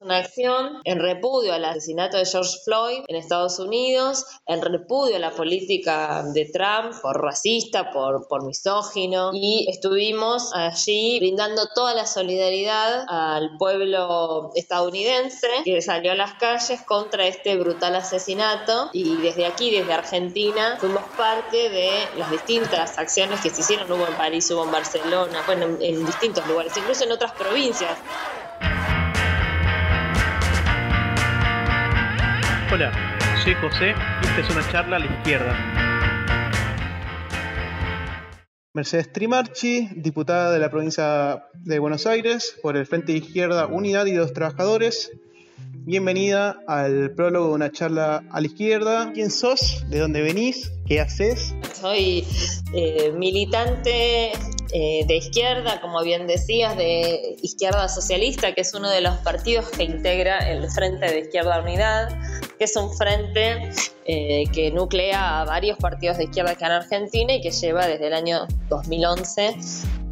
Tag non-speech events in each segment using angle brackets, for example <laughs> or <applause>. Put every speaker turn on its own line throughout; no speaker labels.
una acción en repudio al asesinato de George Floyd en Estados Unidos, en repudio a la política de Trump por racista, por, por misógino, y estuvimos allí brindando toda la solidaridad al pueblo estadounidense que salió a las calles contra este brutal asesinato. Y desde aquí, desde Argentina, fuimos parte de las distintas acciones que se hicieron, hubo en París, hubo en Barcelona, bueno, en distintos lugares, incluso en otras provincias.
Hola, soy José y esta es una charla a la izquierda. Mercedes Trimarchi, diputada de la provincia de Buenos Aires por el Frente de Izquierda Unidad y dos Trabajadores. Bienvenida al prólogo de una charla a la izquierda. ¿Quién sos? ¿De dónde venís? ¿Qué haces?
Soy eh, militante eh, de izquierda, como bien decías, de izquierda socialista, que es uno de los partidos que integra el Frente de Izquierda Unidad, que es un frente eh, que nuclea a varios partidos de izquierda que en Argentina y que lleva desde el año 2011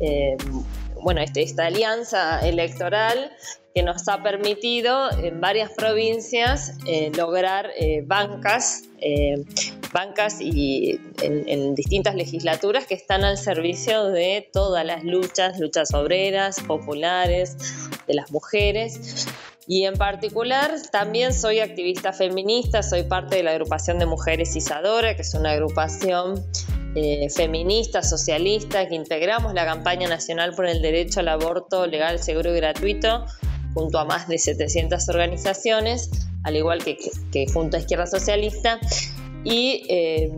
eh, bueno, este, esta alianza electoral que nos ha permitido en varias provincias lograr bancas bancas y en, distintas legislaturas que están al servicio de todas las luchas, luchas obreras, populares, de las mujeres. Y en particular también soy activista feminista, soy parte de la agrupación de Mujeres Isadora, que es una agrupación eh, feminista, socialista, que integramos la campaña nacional por el derecho al aborto legal, seguro y gratuito, junto a más de 700 organizaciones, al igual que, que junto a Izquierda Socialista y eh,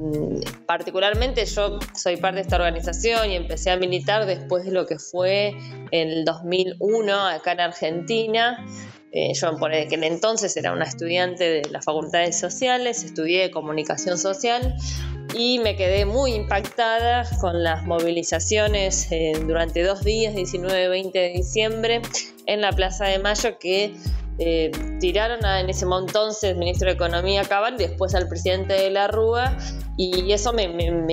particularmente yo soy parte de esta organización y empecé a militar después de lo que fue en el 2001 acá en Argentina. Eh, yo por aquel entonces era una estudiante de las facultades sociales, estudié comunicación social y me quedé muy impactada con las movilizaciones eh, durante dos días, 19 y 20 de diciembre, en la Plaza de Mayo que eh, tiraron en ese el ministro de Economía Cabal, después al presidente de la Rúa, y eso me,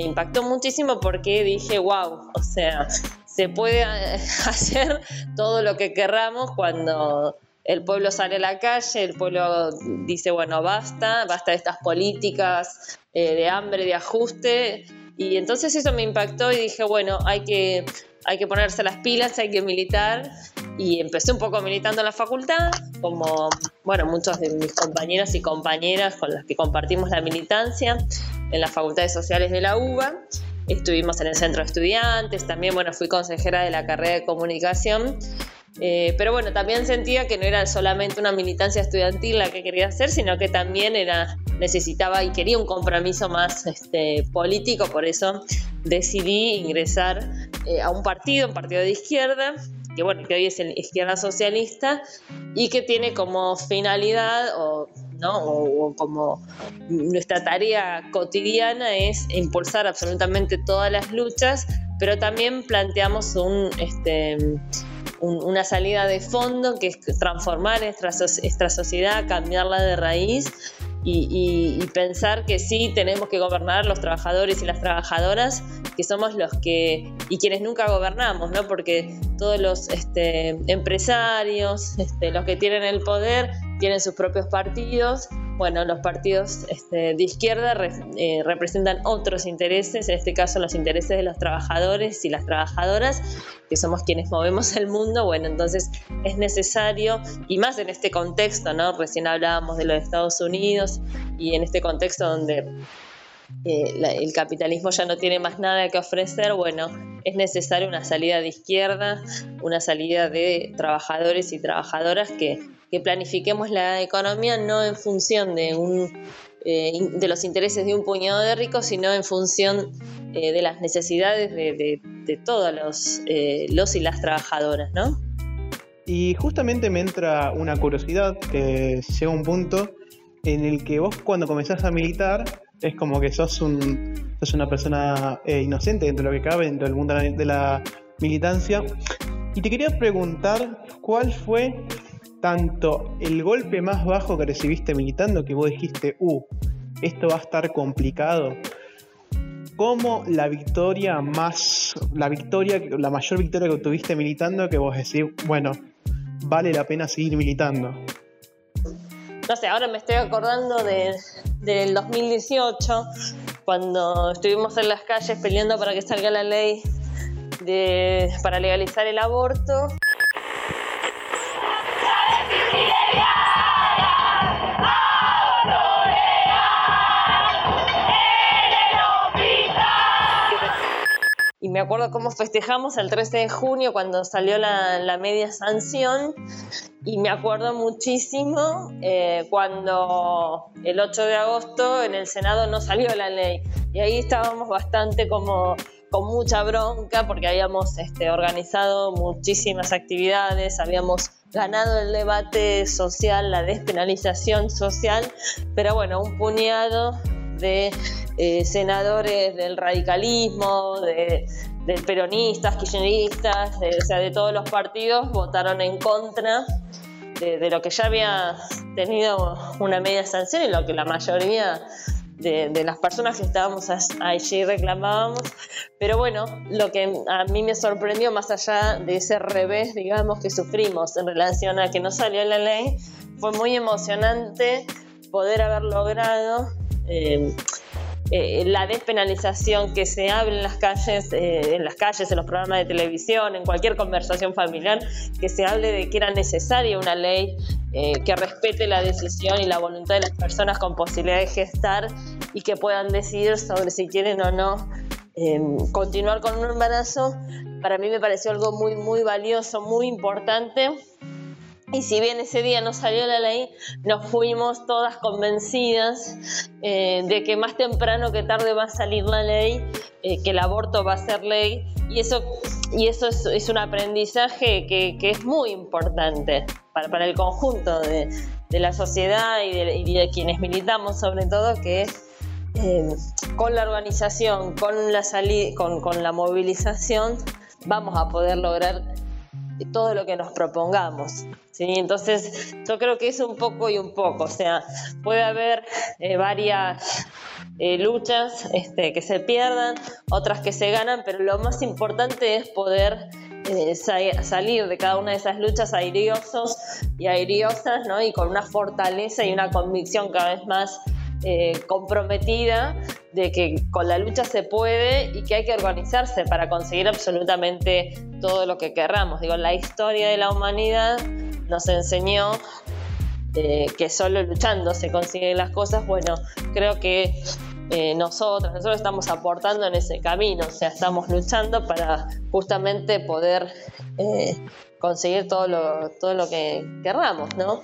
impactó muchísimo porque dije, wow, o sea, se puede <laughs> hacer todo lo que querramos cuando el pueblo sale a la calle, el pueblo dice, bueno, basta, basta de estas políticas eh, de hambre, de ajuste, y entonces eso me impactó y dije, bueno, hay que, hay que ponerse las pilas, hay que militar y empecé un poco militando en la facultad, como bueno, muchos de mis compañeros y compañeras con las que compartimos la militancia en las facultades sociales de la UBA. Estuvimos en el centro de estudiantes, también bueno, fui consejera de la carrera de comunicación. Eh, pero bueno, también sentía que no era solamente una militancia estudiantil la que quería hacer, sino que también era, necesitaba y quería un compromiso más este, político, por eso decidí ingresar eh, a un partido, un partido de izquierda, que bueno, que hoy es el izquierda socialista y que tiene como finalidad o, ¿no? o, como nuestra tarea cotidiana es impulsar absolutamente todas las luchas, pero también planteamos un, este, una salida de fondo que es transformar nuestra, sociedad, cambiarla de raíz y, pensar que sí tenemos que gobernar los trabajadores y las trabajadoras, que somos los que, y quienes nunca gobernamos, ¿no? Porque todos los este, empresarios, este, los que tienen el poder, tienen sus propios partidos bueno, los partidos este, de izquierda eh, representan otros intereses, en este caso los intereses de los trabajadores y las trabajadoras, que somos quienes movemos el mundo. Bueno, entonces es necesario, y más en este contexto, ¿no? Recién hablábamos de los Estados Unidos y en este contexto donde eh, el capitalismo ya no tiene más nada que ofrecer, bueno, es necesaria una salida de izquierda, una salida de trabajadores y trabajadoras que que planifiquemos la economía no en función de, un, eh, de los intereses de un puñado de ricos, sino en función eh, de las necesidades de, de, todos los, eh, los y las trabajadoras, ¿no?
Y justamente me entra una curiosidad que llega un punto en el que vos cuando comenzás a militar es como que sos, un, sos una persona inocente dentro de lo que cabe, dentro del mundo de la militancia. Y te quería preguntar cuál fue tanto el golpe más bajo que recibiste militando, que vos dijiste, uh, esto va a estar complicado, como la victoria más, la victoria, la mayor victoria que obtuviste militando, que vos decís, bueno, vale la pena seguir militando.
no sé, ahora me estoy acordando de, del 2018, cuando estuvimos en las calles peleando para que salga la ley de, para legalizar el aborto. Me acuerdo cómo festejamos el 13 de junio cuando salió la, media sanción y me acuerdo muchísimo eh, cuando el 8 de agosto en el Senado no salió la ley. Y ahí estábamos bastante como con mucha bronca porque habíamos este, organizado muchísimas actividades, habíamos ganado el debate social, la despenalización social, pero bueno, un puñado de eh, senadores del radicalismo, de, peronistas, kirchneristas, de, o sea, de todos los partidos, votaron en contra de, lo que ya había tenido una media sanción y lo que la mayoría de, las personas que estábamos allí reclamábamos. Pero bueno, lo que a mí me sorprendió, más allá de ese revés, digamos, que sufrimos en relación a que no salió la ley, fue muy emocionante poder haber logrado eh, eh, la despenalización que se habla en las calles, eh, en las calles, en los programas de televisión, en cualquier conversación familiar, que se hable de que era necesaria una ley que respete la decisión y la voluntad de las personas con posibilidad de gestar y que puedan decidir sobre si quieren o no continuar con un embarazo, para mí me pareció algo muy, muy valioso, muy importante y si bien ese día no salió la ley, nos fuimos todas convencidas eh, de que más temprano que tarde va a salir la ley, eh, que el aborto va a ser ley. Y eso, y eso es, un aprendizaje que, es muy importante para, el conjunto de, la sociedad y de, quienes militamos sobre todo, que eh, con la organización, con la, con, con la movilización, vamos a poder lograr todo lo que nos propongamos. ¿sí? Entonces, yo creo que es un poco y un poco, o sea, puede haber eh, varias eh, luchas este, que se pierdan, otras que se ganan, pero lo más importante es poder eh, salir de cada una de esas luchas airiosos y airiosas, ¿no? Y con una fortaleza y una convicción cada vez más eh, comprometida de que con la lucha se puede y que hay que organizarse para conseguir absolutamente todo lo que querramos. Digo, la historia de la humanidad nos enseñó eh, que solo luchando se consiguen las cosas. Bueno, creo que eh, nosotros, estamos aportando en ese camino, o sea, estamos luchando para justamente poder conseguir todo lo, todo lo que querramos, ¿no?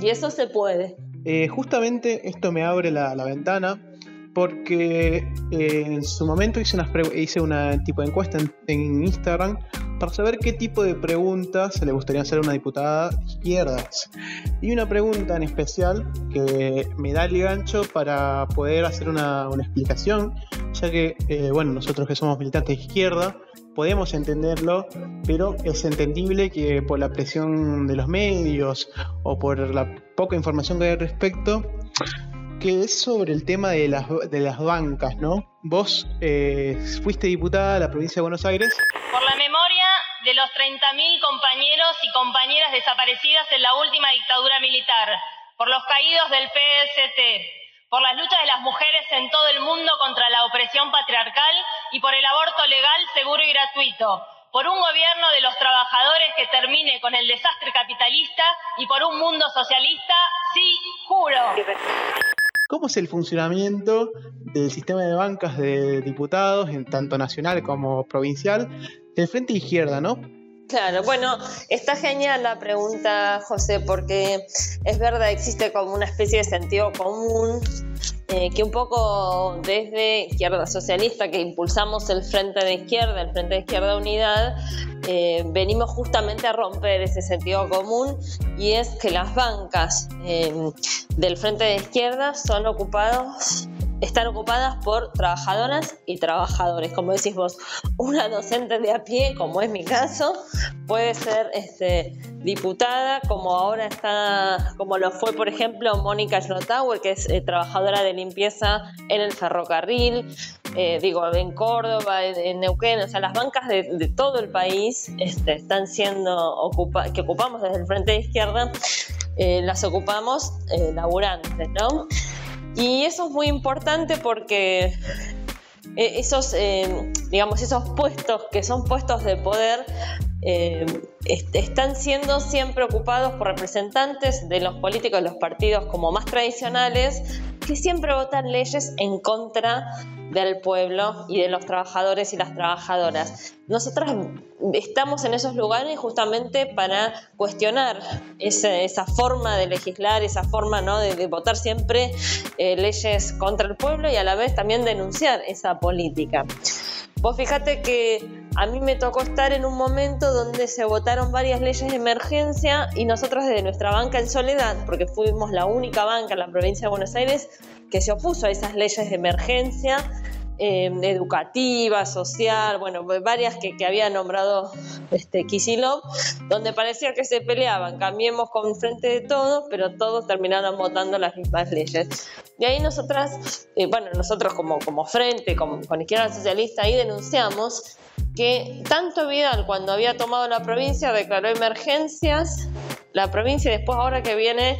Y eso se puede.
Eh, justamente esto me abre la, ventana porque eh, en su momento hice, una tipo de encuesta en, Instagram para saber qué tipo de preguntas le gustaría hacer a una diputada de izquierdas. Y una pregunta en especial que me da el gancho para poder hacer una, explicación, ya que, eh, bueno, nosotros que somos militantes de izquierda, podemos entenderlo, pero es entendible que por la presión de los medios o por la poca información que hay al respecto, que es sobre el tema de las, de las bancas, ¿no? Vos eh, fuiste diputada de la provincia de Buenos Aires.
Por la memoria de los 30.000 compañeros y compañeras desaparecidas en la última dictadura militar, por los caídos del PST, por las luchas de las mujeres en todo el mundo contra la opresión patriarcal y por el aborto legal, seguro y gratuito, por un gobierno de los trabajadores que termine con el desastre capitalista y por un mundo socialista, sí, juro.
¿Cómo es el funcionamiento del sistema de bancas de diputados, en tanto nacional como provincial, del Frente Izquierda, no?
Claro, bueno, está genial la pregunta, José, porque es verdad, existe como una especie de sentido común eh, que un poco desde Izquierda Socialista, que impulsamos el Frente de Izquierda, el Frente de Izquierda Unidad, eh, venimos justamente a romper ese sentido común y es que las bancas eh, del Frente de Izquierda son ocupados están ocupadas por trabajadoras y trabajadores. Como decís vos, una docente de a pie, como es mi caso, puede ser este, diputada, como ahora está, como lo fue, por ejemplo, Mónica Schnotauer, que es eh, trabajadora de limpieza en el ferrocarril, eh, digo, en Córdoba, en, Neuquén, o sea, las bancas de, todo el país este, están siendo ocupadas, que ocupamos desde el Frente de Izquierda, eh, las ocupamos laburantes, ¿no? Y eso es muy importante porque esos, digamos, esos puestos que son puestos de poder están siendo siempre ocupados por representantes de los políticos de los partidos como más tradicionales que siempre votan leyes en contra del pueblo y de los trabajadores y las trabajadoras. Nosotras estamos en esos lugares justamente para cuestionar esa, forma de legislar, esa forma ¿no? de, votar siempre eh, leyes contra el pueblo y a la vez también denunciar esa política. Vos fíjate que a mí me tocó estar en un momento donde se votaron varias leyes de emergencia y nosotros desde nuestra banca en soledad, porque fuimos la única banca en la provincia de Buenos Aires que se opuso a esas leyes de emergencia eh, educativa, social, bueno, varias que, había nombrado este, Kisilov, donde parecía que se peleaban, cambiemos con frente de todos, pero todos terminaron votando las mismas leyes. Y ahí nosotras, eh, bueno, nosotros como, como frente, como, con Izquierda Socialista, ahí denunciamos que tanto Vidal cuando había tomado la provincia declaró emergencias, la provincia después ahora que viene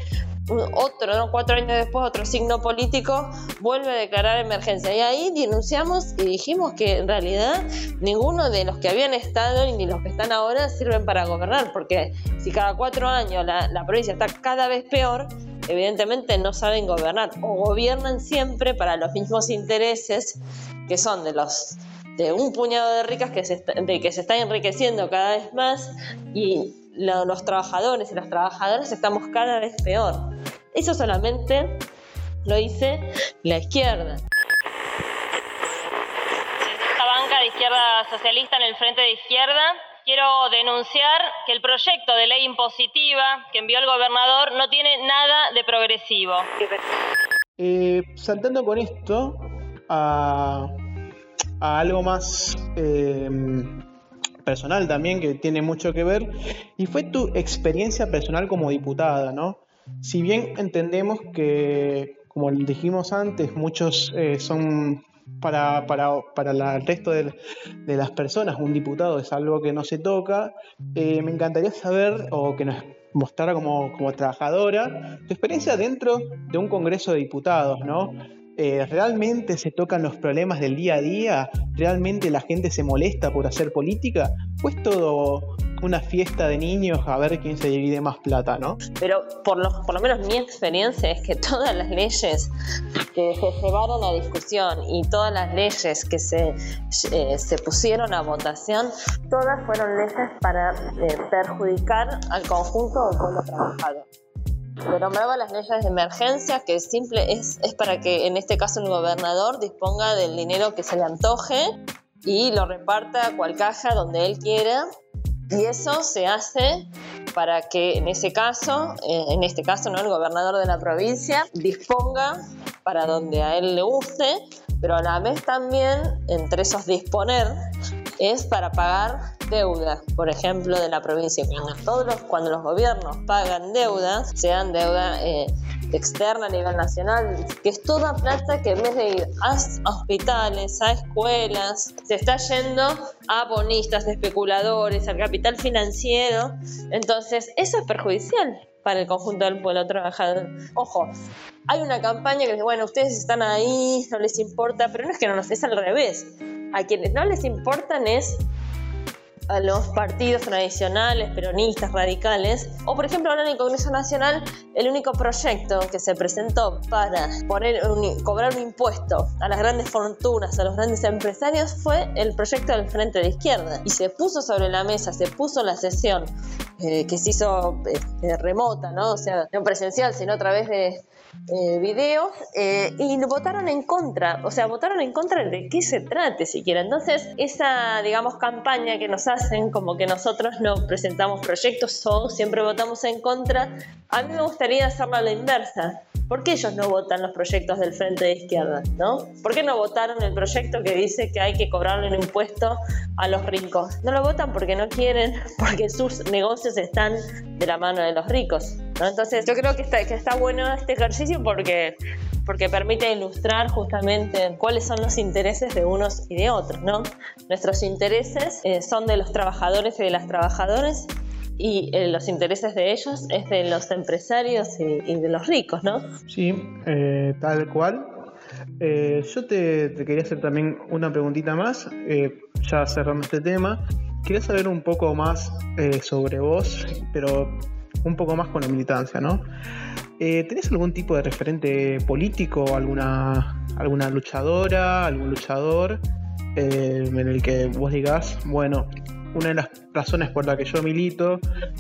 otro, cuatro años después, otro signo político vuelve a declarar emergencia. Y ahí denunciamos y dijimos que en realidad ninguno de los que habían estado ni los que están ahora sirven para gobernar, porque si cada cuatro años la, provincia está cada vez peor, evidentemente no saben gobernar o gobiernan siempre para los mismos intereses que son de los de un puñado de ricas que se, de que se están enriqueciendo cada vez más y los trabajadores y las trabajadoras estamos cada vez peor. Eso solamente lo dice la izquierda.
Esta banca de izquierda socialista en el frente de izquierda, quiero denunciar que el proyecto de ley impositiva que envió el gobernador no tiene nada de progresivo.
Eh, saltando con esto a, algo más eh, personal también que tiene mucho que ver y fue tu experiencia personal como diputada, ¿no? Si bien entendemos que, como dijimos antes, muchos eh, son para, para, para el resto de, las personas, un diputado es algo que no se toca, eh, me encantaría saber o que nos mostrara como, como trabajadora tu experiencia dentro de un Congreso de Diputados, ¿no? Eh, realmente se tocan los problemas del día a día, realmente la gente se molesta por hacer política, pues todo una fiesta de niños a ver quién se divide más plata, ¿no?
Pero por lo, por lo menos mi experiencia es que <laughs> todas las leyes que se llevaron a discusión y todas las leyes que se, eh, se pusieron a votación, todas fueron leyes para eh, perjudicar al conjunto del pueblo trabajador. Se nombraba las leyes de emergencia, que simple es, es para que en este caso el gobernador disponga del dinero que se le antoje y lo reparta a cual caja donde él quiera. Y eso se hace para que en ese caso, eh, en este caso no el gobernador de la provincia disponga para donde a él le guste, pero a la vez también entre esos disponer es para pagar deuda, por ejemplo, de la provincia. Cuando, todos los, cuando los gobiernos pagan deudas, sean deuda eh, externa a nivel nacional, que es toda plata que en vez de ir a hospitales, a escuelas, se está yendo a bonistas, especuladores, al capital financiero. Entonces, eso es perjudicial para el conjunto del pueblo trabajador. Ojo, hay una campaña que dice, bueno, ustedes están ahí, no les importa, pero no es que no nos es al revés. A quienes no les importan es a los partidos tradicionales, peronistas, radicales, o por ejemplo ahora en el Congreso Nacional el único proyecto que se presentó para poner cobrar un impuesto a las grandes fortunas, a los grandes empresarios, fue el proyecto del Frente de Izquierda. Y se puso sobre la mesa, se puso la sesión eh, que se hizo eh, remota, ¿no? O sea, no presencial, sino a través de, eh, videos eh, y votaron en contra, o sea, votaron en contra de qué se trate siquiera. Entonces, esa, digamos, campaña que nos hacen como que nosotros no presentamos proyectos o siempre votamos en contra, a mí me gustaría hacerlo a la inversa. ¿Por qué ellos no votan los proyectos del Frente de Izquierda? ¿no? ¿Por qué no votaron el proyecto que dice que hay que cobrarle un impuesto a los ricos? No lo votan porque no quieren, <laughs> porque sus negocios están de la mano de los ricos. Entonces yo creo que está, que está bueno este ejercicio porque, porque permite ilustrar justamente cuáles son los intereses de unos y de otros. ¿no? Nuestros intereses eh, son de los trabajadores y de las trabajadoras y eh, los intereses de ellos es de los empresarios y, de los ricos, ¿no?
Sí, eh, tal cual. Eh, yo te, quería hacer también una preguntita más, ya cerrando este tema. Quería saber un poco más sobre vos, pero un poco más con la militancia, ¿no? ¿Tenés algún tipo de referente político, alguna, alguna luchadora, algún luchador en el que vos digas, bueno, una de las razones por la que yo milito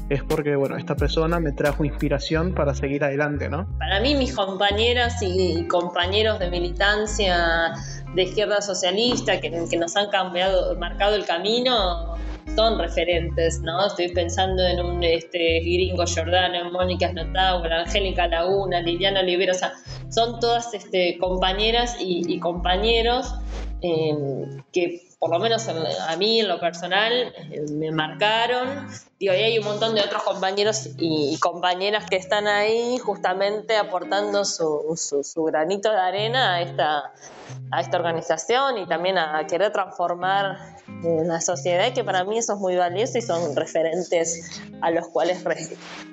es porque, bueno, esta persona me trajo inspiración para seguir adelante, ¿no?
Para mí, mis compañeras y compañeros de militancia de izquierda socialista que, que nos han cambiado, marcado el camino, son referentes, ¿no? Estoy pensando en un este, gringo Jordano, Mónica Snotauer, Angélica Laguna, Liliana Olivero, o sea, son todas este, compañeras y, compañeros eh, que por lo menos a mí en lo personal, eh, me marcaron. Digo, y hay un montón de otros compañeros y, compañeras que están ahí justamente aportando su, su, granito de arena a esta, a esta organización y también a, querer transformar eh, la sociedad, y que para mí eso es muy valioso y son referentes a los cuales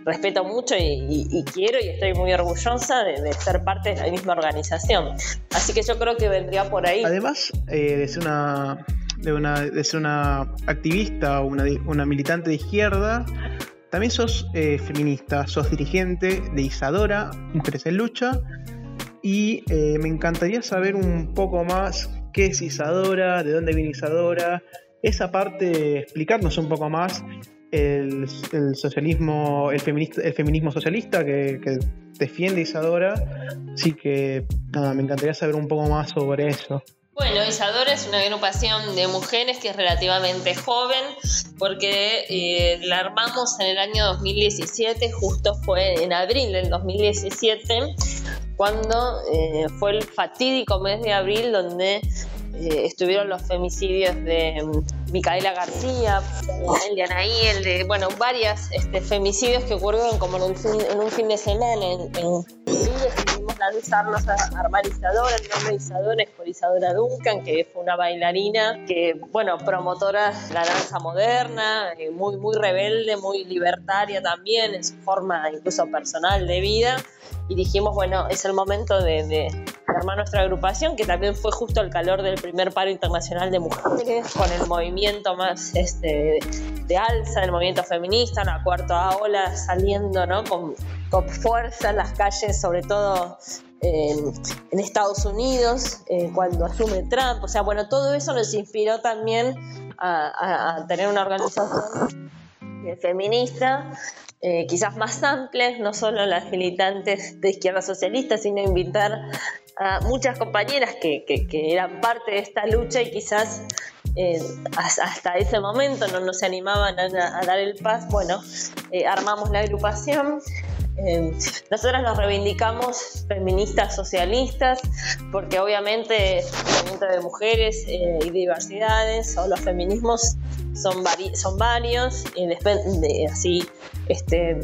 respeto mucho y, quiero y estoy muy orgullosa de, ser parte de la misma organización. Así que yo creo que vendría por ahí.
Además eh, ser una de, ser una activista o una, militante de izquierda, también sos eh, feminista, sos dirigente de Isadora, Mujeres en Lucha, y eh, me encantaría saber un poco más qué es Isadora, de dónde viene Isadora, esa parte, explicarnos un poco más el, socialismo, el feminismo socialista que, que, defiende Isadora. Así que nada, me encantaría saber un poco más sobre eso.
Bueno, Isadora es una agrupación de mujeres que es relativamente joven porque eh, la armamos en el año 2017, justo fue en abril del 2017, cuando eh, fue el fatídico mes de abril donde eh, estuvieron los femicidios de mm, Micaela García, el de Anaí, el de, bueno, varias este, femicidios que ocurrieron como en un fin, de semana en, en decidimos lanzarnos a armar Isadora, el nombre de Isadora es por Duncan, que fue una bailarina que, bueno, promotora de la danza moderna, eh, muy, muy rebelde, muy libertaria también en su forma incluso personal de vida. Y dijimos, bueno, es el momento de, armar nuestra agrupación, que también fue justo el calor del primer paro internacional de mujeres, con el movimiento más este, de alza, el movimiento feminista, una cuarta ola saliendo ¿no? con, con fuerza en las calles, sobre todo en, Estados Unidos, eh, cuando asume Trump. O sea, bueno, todo eso nos inspiró también a, tener una organización feminista eh, quizás más amplias, no solo las militantes de izquierda socialista, sino invitar a muchas compañeras que, eran parte de esta lucha y quizás eh, hasta ese momento no, nos se animaban a, dar el paso. Bueno, eh, armamos la agrupación. nosotras nos reivindicamos feministas socialistas porque obviamente el movimiento de mujeres y diversidades o los feminismos son, son varios y de, así este,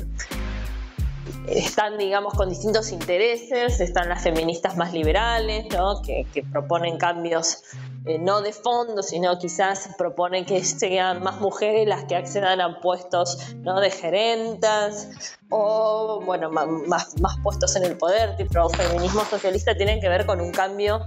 están, digamos, con distintos intereses, están las feministas más liberales, ¿no? que, proponen cambios eh, no de fondo, sino quizás proponen que sean más mujeres las que accedan a puestos ¿no? de gerentas o, bueno, más, más puestos en el poder, tipo feminismo socialista, tienen que ver con un cambio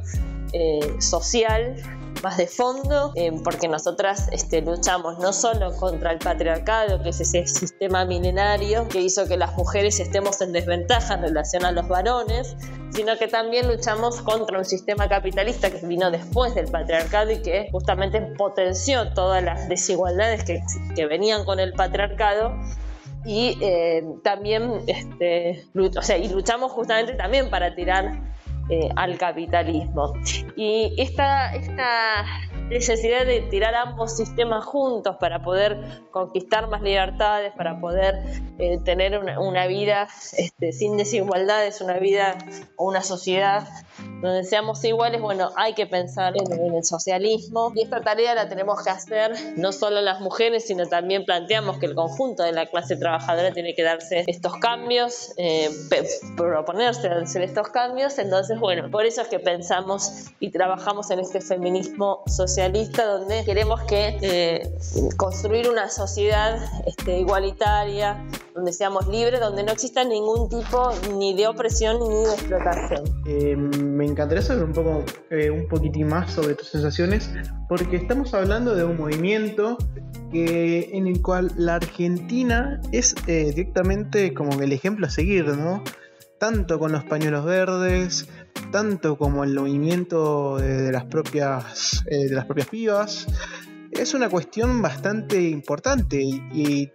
eh, social más de fondo, eh, porque nosotras este, luchamos no solo contra el patriarcado, que es ese sistema milenario que hizo que las mujeres estemos en desventaja en relación a los varones, sino que también luchamos contra un sistema capitalista que vino después del patriarcado y que justamente potenció todas las desigualdades que, venían con el patriarcado. Y eh, también este, o sea, y luchamos justamente también para tirar eh, al capitalismo. Y esta, esta necesidad de tirar ambos sistemas juntos para poder conquistar más libertades, para poder eh, tener una, vida este, sin desigualdades, una vida o una sociedad donde seamos iguales, bueno, hay que pensar en, el socialismo y esta tarea la tenemos que hacer no solo las mujeres, sino también planteamos que el conjunto de la clase trabajadora tiene que darse estos cambios, eh, proponerse hacer estos cambios, entonces, bueno, por eso es que pensamos y trabajamos en este feminismo social socialista donde queremos que eh, construir una sociedad este, igualitaria, donde seamos libres, donde no exista ningún tipo ni de opresión ni de explotación.
Eh, me encantaría saber un poco, eh, un poquitín más sobre tus sensaciones, porque estamos hablando de un movimiento que, en el cual la Argentina es directamente como el ejemplo a seguir, ¿no? Tanto con los pañuelos verdes, tanto como el movimiento de, las propias de las propias pibas es una cuestión bastante importante y,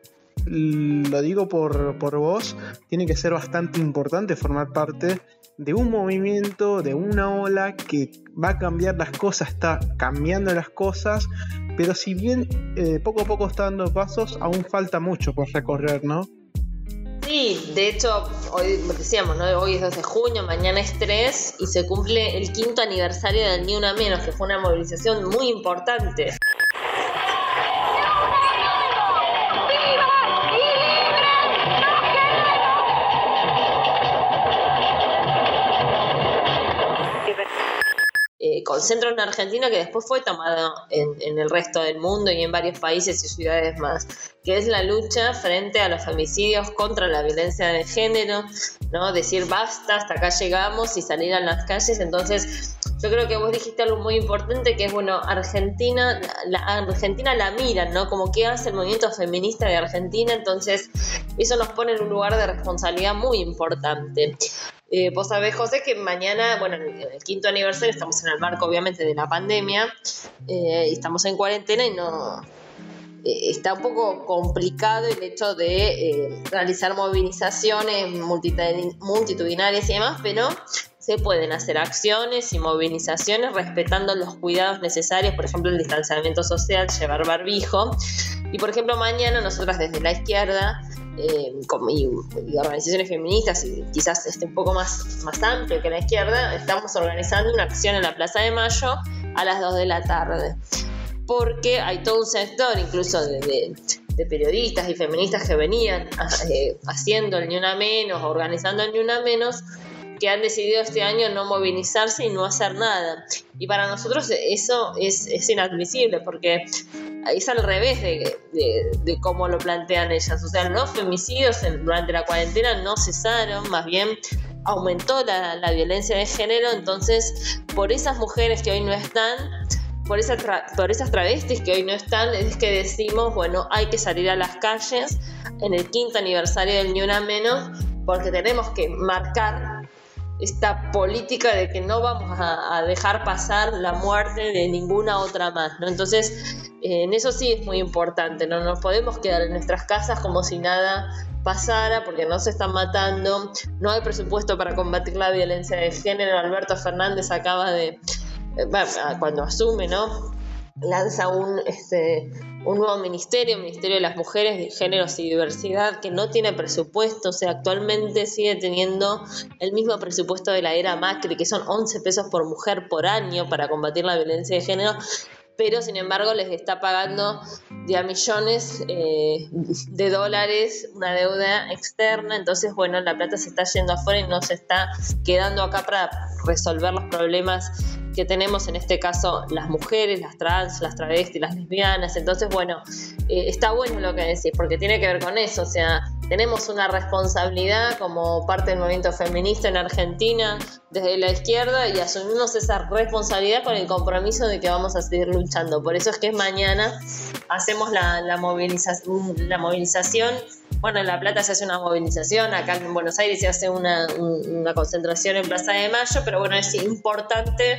lo digo por, por vos, tiene que ser bastante importante formar parte de un movimiento, de una ola que va a cambiar las cosas, está cambiando las cosas, pero si bien eh, poco a poco está dando pasos, aún falta mucho por recorrer, ¿no?
Sí, de hecho, hoy decíamos, ¿no? Hoy es 2 de junio, mañana es 3 y se cumple el quinto aniversario del Ni Una Menos, que fue una movilización muy importante. Centro en Argentina que después fue tomado en, el resto del mundo y en varios países y ciudades más, que es la lucha frente a los femicidios contra la violencia de género, ¿no? Decir basta, hasta acá llegamos y salir a las calles. Entonces, yo creo que vos dijiste algo muy importante que es, bueno, Argentina, Argentina la mira, ¿no? Como qué hace el movimiento feminista de Argentina, entonces eso nos pone en un lugar de responsabilidad muy importante. Eh, vos sabés, José, que mañana, bueno, en el quinto aniversario estamos en el marco, obviamente, de la pandemia, eh, y estamos en cuarentena y no. Eh, está un poco complicado el hecho de realizar movilizaciones multitudinarias y demás, pero se pueden hacer acciones y movilizaciones respetando los cuidados necesarios, por ejemplo, el distanciamiento social, llevar barbijo. Y por ejemplo, mañana nosotras desde la izquierda eh, y, organizaciones feministas y quizás esté un poco más, más amplio que la izquierda, estamos organizando una acción en la Plaza de Mayo a las 2 de la tarde. Porque hay todo un sector, incluso de, periodistas y feministas que venían eh, haciendo el Ni Una Menos, organizando el Ni Una Menos, que han decidido este año no movilizarse y no hacer nada. Y para nosotros eso es, es inadmisible porque es al revés de, de, cómo lo plantean ellas. O sea, los femicidios durante la cuarentena no cesaron, más bien aumentó la, la violencia de género. Entonces, por esas mujeres que hoy no están, por, esa por esas travestis que hoy no están, es que decimos, bueno, hay que salir a las calles en el quinto aniversario del Ni Una Menos, porque tenemos que marcar esta política de que no vamos a, dejar pasar la muerte de ninguna otra más, ¿no? Entonces, en eso sí es muy importante, no nos podemos quedar en nuestras casas como si nada pasara porque no se están matando, no hay presupuesto para combatir la violencia de género, Alberto Fernández acaba de, eh, cuando asume, ¿no? Lanza un, este, un nuevo ministerio, Ministerio de las Mujeres, de Géneros y Diversidad, que no tiene presupuesto, o sea, actualmente sigue teniendo el mismo presupuesto de la era Macri, que son 11 pesos por mujer por año para combatir la violencia de género, pero sin embargo les está pagando de millones eh, de dólares una deuda externa, entonces bueno, la plata se está yendo afuera y no se está quedando acá para resolver los problemas que tenemos en este caso las mujeres, las trans, las travestis, las lesbianas. Entonces, bueno, eh, está bueno lo que decís, porque tiene que ver con eso. O sea, tenemos una responsabilidad como parte del movimiento feminista en Argentina desde la izquierda y asumimos esa responsabilidad con el compromiso de que vamos a seguir luchando. Por eso es que mañana hacemos la, movilización bueno, en La Plata se hace una movilización, acá en Buenos Aires se hace una, concentración en Plaza de Mayo, pero bueno, es importante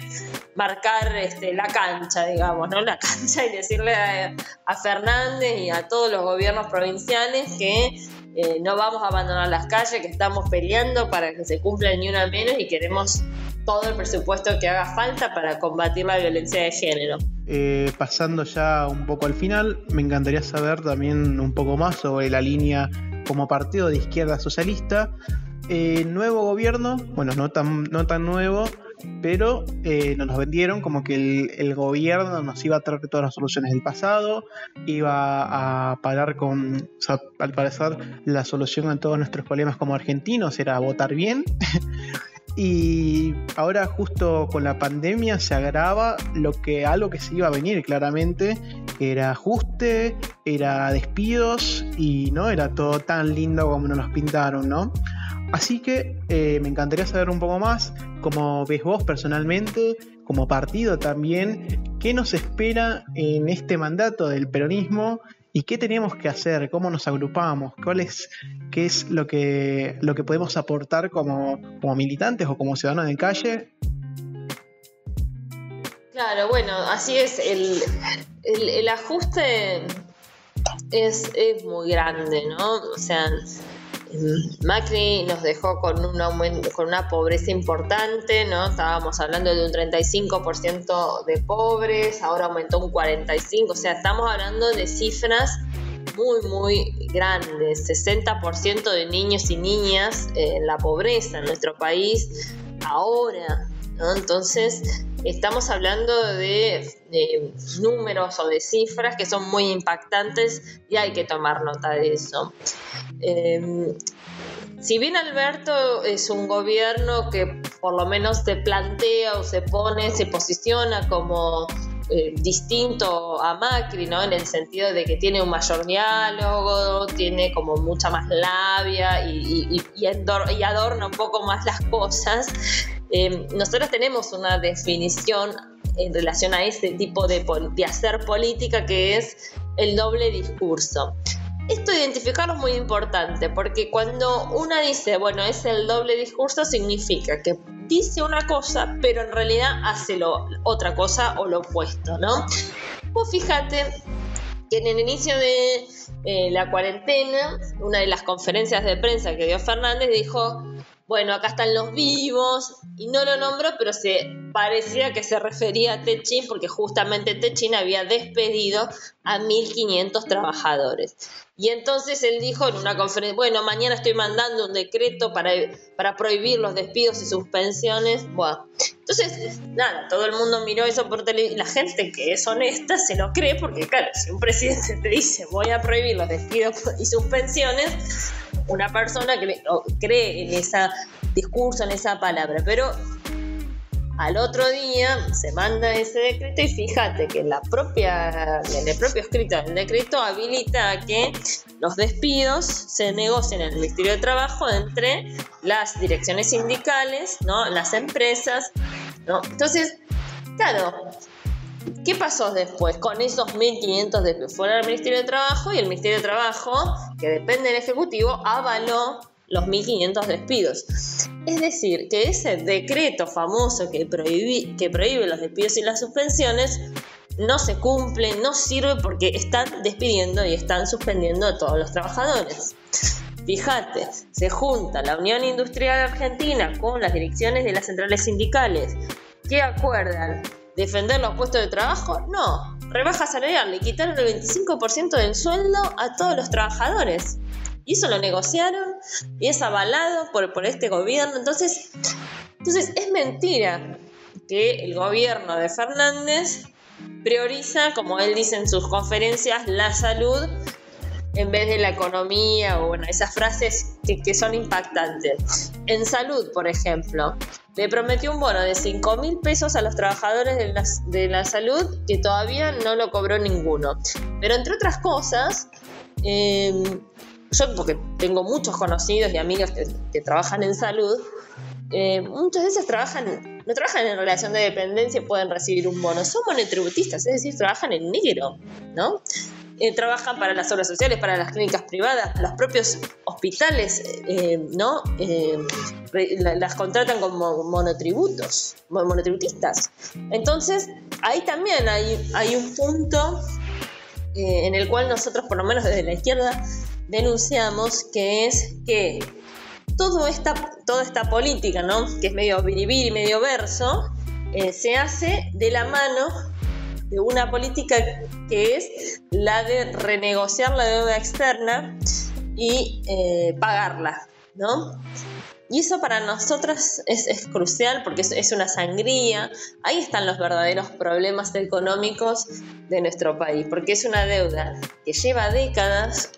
marcar este, la cancha, digamos, ¿no? La <laughs> cancha y decirle a, Fernández y a todos los gobiernos provinciales que eh, no vamos a abandonar las calles, que estamos peleando para que se cumpla ni una menos y queremos todo el presupuesto que haga falta para combatir la violencia de género.
Eh, pasando ya un poco al final, me encantaría saber también un poco más sobre la línea como partido de izquierda socialista. Eh, nuevo gobierno, bueno, no tan, no tan nuevo, pero eh, nos vendieron como que el, gobierno nos iba a traer todas las soluciones del pasado, iba a parar con, al parecer la solución a todos nuestros problemas como argentinos era votar bien. <laughs> Y ahora justo con la pandemia se agrava lo que algo que se iba a venir claramente, era ajuste, era despidos y no era todo tan lindo como nos pintaron, ¿no? Así que eh, me encantaría saber un poco más cómo ves vos personalmente, como partido también, qué nos espera en este mandato del peronismo y qué teníamos que hacer, cómo nos agrupamos, cuál es, qué es lo que, podemos aportar como, militantes o como ciudadanos de calle.
Claro, bueno, así es, el, ajuste es muy grande, ¿no? O sea, Macri nos dejó con un aumento, con una pobreza importante, ¿no? Estábamos hablando de un 35% de pobres, ahora aumentó un 45%, o sea, estamos hablando de cifras muy, muy grandes, 60% de niños y niñas en la pobreza en nuestro país ahora. Entonces, estamos hablando de, números o de cifras que son muy impactantes y hay que tomar nota de eso. Em, si bien Alberto es un gobierno que por lo menos se plantea o se pone, se posiciona como eh, distinto a Macri, ¿no? En el sentido de que tiene un mayor diálogo, tiene como mucha más labia y, y adorna un poco más las cosas. Eh, nosotros tenemos una definición en relación a ese tipo de, hacer política que es el doble discurso. Esto identificarlo es muy importante porque cuando una dice, bueno, es el doble discurso, significa que dice una cosa, pero en realidad hace lo, otra cosa o lo opuesto, ¿no? Vos fíjate que en el inicio de eh, la cuarentena, una de las conferencias de prensa que dio Fernández dijo, bueno, acá están los vivos, y no lo nombró, pero se parecía que se refería a Techin porque justamente Techin había despedido a 1.500 trabajadores. Y entonces él dijo en una conferencia, bueno, mañana estoy mandando un decreto para, para prohibir los despidos y suspensiones. Entonces, nada, todo el mundo miró eso por televisión. La gente que es honesta se lo cree porque, claro, si un presidente te dice voy a prohibir los despidos y suspensiones, una persona que cree en ese discurso, en esa palabra. Pero al otro día se manda ese decreto y fíjate que la propia, el propio escrito del decreto habilita que los despidos se negocien en el Ministerio de Trabajo entre las direcciones sindicales, ¿no? las empresas. ¿no? Entonces, claro, ¿Qué pasó después con esos 1.500 despidos? Fueron al Ministerio de Trabajo y el Ministerio de Trabajo, que depende del Ejecutivo, avaló los 1.500 despidos. Es decir, que ese decreto famoso que, que prohíbe los despidos y las suspensiones no se cumple, no sirve porque están despidiendo y están suspendiendo a todos los trabajadores. Fíjate, se junta la Unión Industrial Argentina con las direcciones de las centrales sindicales. ¿Qué acuerdan? ¿Defender los puestos de trabajo? No, rebaja salarial, le quitaron el 25% del sueldo a todos los trabajadores. Y eso lo negociaron y es avalado por, por este gobierno. Entonces, entonces, es mentira que el gobierno de Fernández prioriza, como él dice en sus conferencias, la salud en vez de la economía o bueno, esas frases que, que son impactantes. En salud, por ejemplo, le prometió un bono de 5 mil pesos a los trabajadores de la, de la, salud que todavía no lo cobró ninguno. Pero entre otras cosas, eh, yo porque tengo muchos conocidos y amigos que, trabajan en salud, eh, muchas veces trabajan, no trabajan en relación de dependencia y pueden recibir un bono, son monotributistas, es decir, trabajan en negro, ¿no? Eh, trabajan para las obras sociales, para las clínicas privadas, los propios hospitales, eh, ¿no? las contratan como monotributos, monotributistas. Entonces, ahí también hay, hay un punto en el cual nosotros, por lo menos desde la izquierda, denunciamos que es que todo esta, toda esta política, ¿no? que es medio biribir y medio verso, eh, se hace de la mano de una política que es la de renegociar la deuda externa y eh, pagarla, ¿no? Y eso para nosotras es, crucial porque es, es, una sangría. Ahí están los verdaderos problemas económicos de nuestro país, porque es una deuda que lleva décadas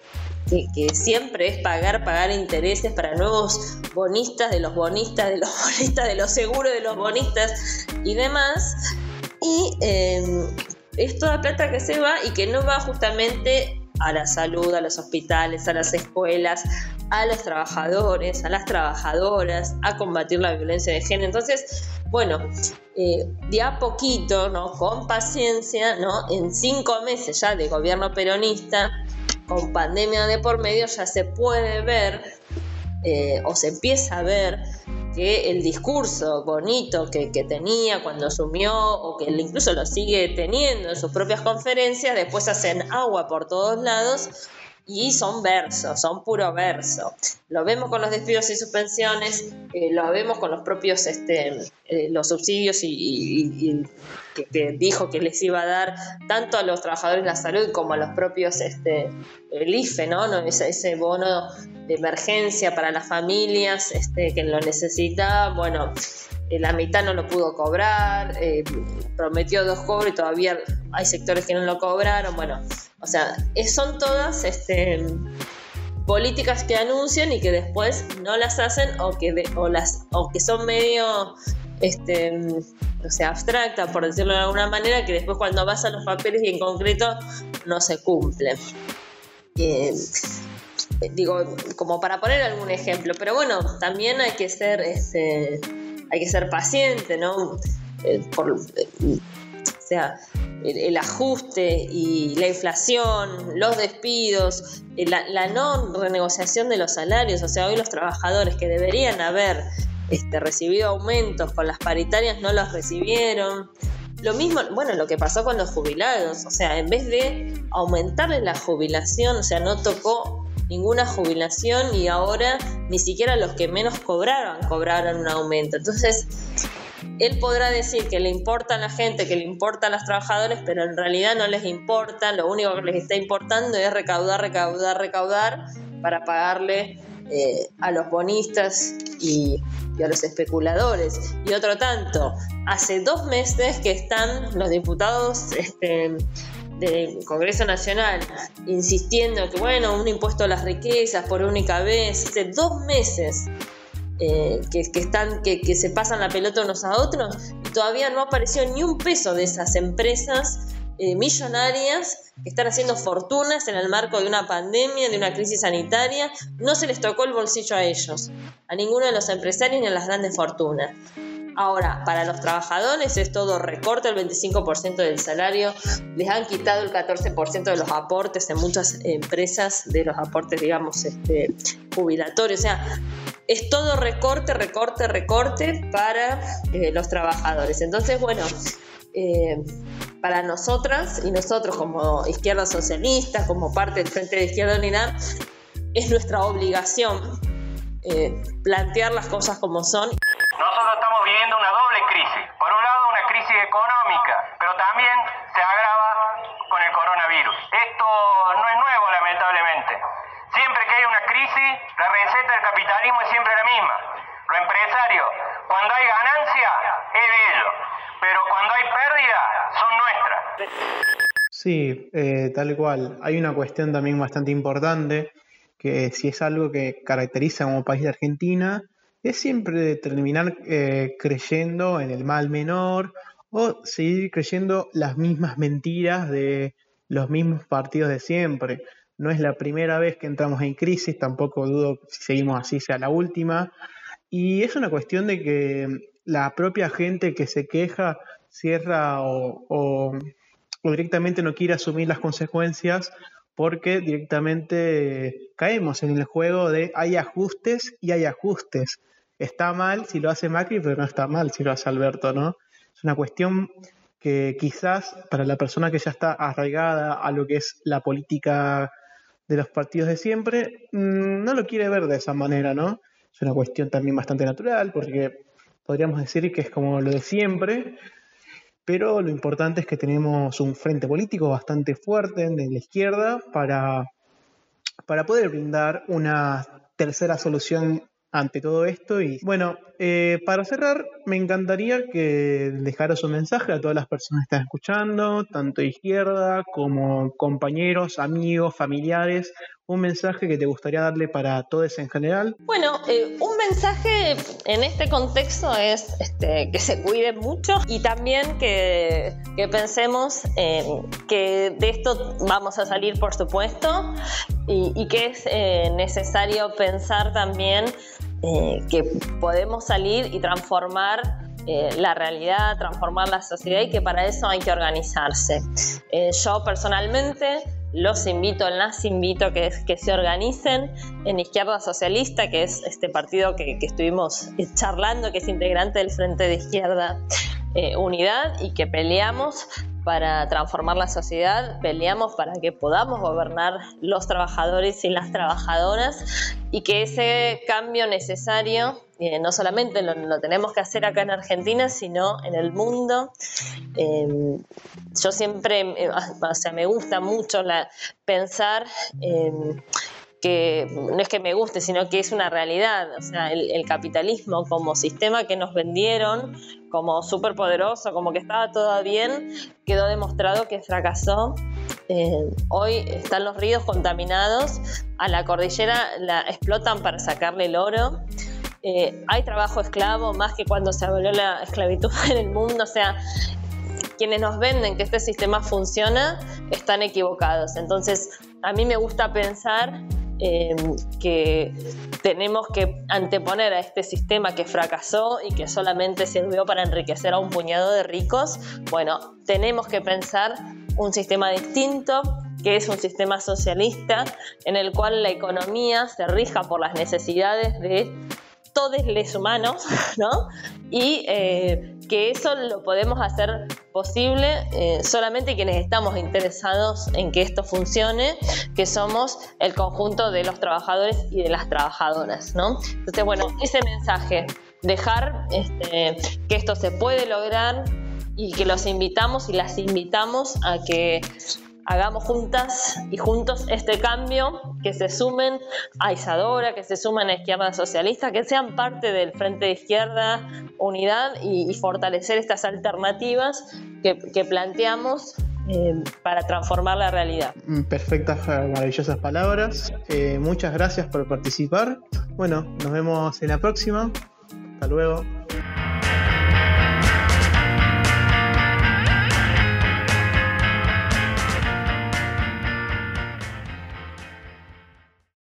que, siempre es pagar, pagar intereses para nuevos bonistas, de los bonistas, de los <laughs> bonistas, de los seguros, de los bonistas y demás. Y eh, es toda plata que se va y que no va justamente a la salud, a los hospitales, a las escuelas, a los trabajadores, a las trabajadoras, a combatir la violencia de género. Entonces, bueno, eh, de a poquito, ¿no? con paciencia, ¿no? en cinco meses ya de gobierno peronista, con pandemia de por medio, ya se puede ver eh, o se empieza a ver que el discurso bonito que, tenía cuando asumió o que incluso lo sigue teniendo en sus propias conferencias, después hacen agua por todos lados y son versos, son puro verso. Lo vemos con los despidos y suspensiones, eh, lo vemos con los propios este, eh, los subsidios y, que, dijo que les iba a dar tanto a los trabajadores de la salud como a los propios este, el IFE, ¿no? Ese, ese bono de emergencia para las familias este, que lo necesitaban. Bueno, la mitad no lo pudo cobrar, prometió dos cobros y todavía hay sectores que no lo cobraron. Bueno, o sea, son todas este, políticas que anuncian y que después no las hacen o que, o las, o que son medio este, o sea, abstractas, por decirlo de alguna manera, que después cuando vas a los papeles y en concreto no se cumplen. Eh, digo, como para poner algún ejemplo, pero bueno, también hay que ser, este, hay que ser paciente, ¿no? Eh, por, eh, o sea, el, ajuste y la inflación, los despidos, eh, la, no renegociación de los salarios, o sea, hoy los trabajadores que deberían haber este, recibido aumentos con las paritarias no los recibieron. Lo mismo, bueno, lo que pasó con los jubilados, o sea, en vez de aumentarles la jubilación, o sea, no tocó ninguna jubilación y ahora ni siquiera los que menos cobraron cobraron un aumento. Entonces, él podrá decir que le importa a la gente, que le importa a los trabajadores, pero en realidad no les importa, lo único que les está importando es recaudar, recaudar, recaudar para pagarle eh, a los bonistas y, a los especuladores. Y otro tanto, hace dos meses que están los diputados este, del Congreso Nacional insistiendo que, bueno, un impuesto a las riquezas por única vez, hace dos meses eh, que, están, que, se pasan la pelota unos a otros y todavía no apareció ni un peso de esas empresas eh, millonarias que están haciendo fortunas en el marco de una pandemia, de una crisis sanitaria. No se les tocó el bolsillo a ellos, a ninguno de los empresarios ni a las grandes fortunas. Ahora, para los trabajadores es todo recorte, el 25% del salario, les han quitado el 14% de los aportes en muchas empresas, de los aportes, digamos, este, jubilatorios. O sea, es todo recorte, recorte, recorte para eh, los trabajadores. Entonces, bueno, eh, para nosotras y nosotros como izquierda socialista, como parte del Frente de Izquierda Unidad, es nuestra obligación eh, plantear las cosas como son.
Nosotros estamos viviendo una doble crisis. Por un lado, una crisis económica, pero también se agrava con el coronavirus. Esto no es nuevo, lamentablemente. Siempre que hay una crisis, la receta del capitalismo es siempre la misma. Lo empresario, cuando hay ganancia, es de ellos, pero cuando hay pérdida, son nuestras.
Sí, eh, tal cual. Hay una cuestión también bastante importante, que si es algo que caracteriza como país de Argentina, es siempre terminar eh, creyendo en el mal menor o seguir creyendo las mismas mentiras de los mismos partidos de siempre. No es la primera vez que entramos en crisis, tampoco dudo si seguimos así sea la última. Y es una cuestión de que la propia gente que se queja cierra o, directamente no quiere asumir las consecuencias porque directamente caemos en el juego de hay ajustes y hay ajustes. Está mal si lo hace Macri, pero no está mal si lo hace Alberto, ¿no? Es una cuestión que quizás para la persona que ya está arraigada a lo que es la política de los partidos de siempre, mm, no lo quiere ver de esa manera, ¿no? Es una cuestión también bastante natural, porque podríamos decir que es como lo de siempre, pero lo importante es que tenemos un frente político bastante fuerte en la izquierda para, para poder brindar una tercera solución ante todo esto. Y bueno, eh, para cerrar, me encantaría que dejaras un mensaje a todas las personas que están escuchando, tanto izquierda como compañeros, amigos, familiares, un mensaje que te gustaría darle para todos en general.
Bueno, eh, un mensaje en este contexto es este, que se cuiden mucho y también que, pensemos que de esto vamos a salir, por supuesto, y, que es eh, necesario pensar también eh, que podemos salir y transformar eh, la realidad, transformar la sociedad y que para eso hay que organizarse. yo personalmente los invito, las invito que, que se organicen en Izquierda Socialista, que es este partido que estuvimos charlando, que es integrante del Frente de Izquierda Unidad y que peleamos para transformar la sociedad, peleamos para que podamos gobernar los trabajadores y las trabajadoras y que ese cambio necesario eh, no solamente lo, tenemos que hacer acá en Argentina, sino en el mundo. Em, yo siempre, eh, o sea, me gusta mucho pensar em, no es que me guste, sino que es una realidad. O sea, el, capitalismo como sistema que nos vendieron como súper poderoso, como que estaba todo bien, quedó demostrado que fracasó. Eh, hoy están los ríos contaminados, a la cordillera la explotan para sacarle el oro. Eh, hay trabajo esclavo más que cuando se abolió la esclavitud <laughs> en el mundo. O sea, quienes nos venden que este sistema funciona están equivocados. Entonces, a mí me gusta pensar Em, que tenemos que anteponer a este sistema que fracasó y que solamente sirvió para enriquecer a un puñado de ricos, bueno, tenemos que pensar un sistema distinto que es un sistema socialista en el cual la economía se rija por las necesidades de todos los humanos, ¿no? Y eh, que eso lo podemos hacer posible eh, solamente quienes estamos interesados en que esto funcione, que somos el conjunto de los trabajadores y de las trabajadoras, ¿no? Entonces, bueno, ese mensaje, dejar este, que esto se puede lograr y que los invitamos y las invitamos a que hagamos juntas y juntos este cambio, que se sumen a Isadora, que se sumen a Izquierda Socialista, que sean parte del Frente de Izquierda Unidad y, fortalecer estas alternativas que, planteamos eh, para transformar la realidad.
Mm, perfectas, maravillosas palabras. Eh, muchas gracias por participar. Bueno, nos vemos en la próxima. Hasta luego.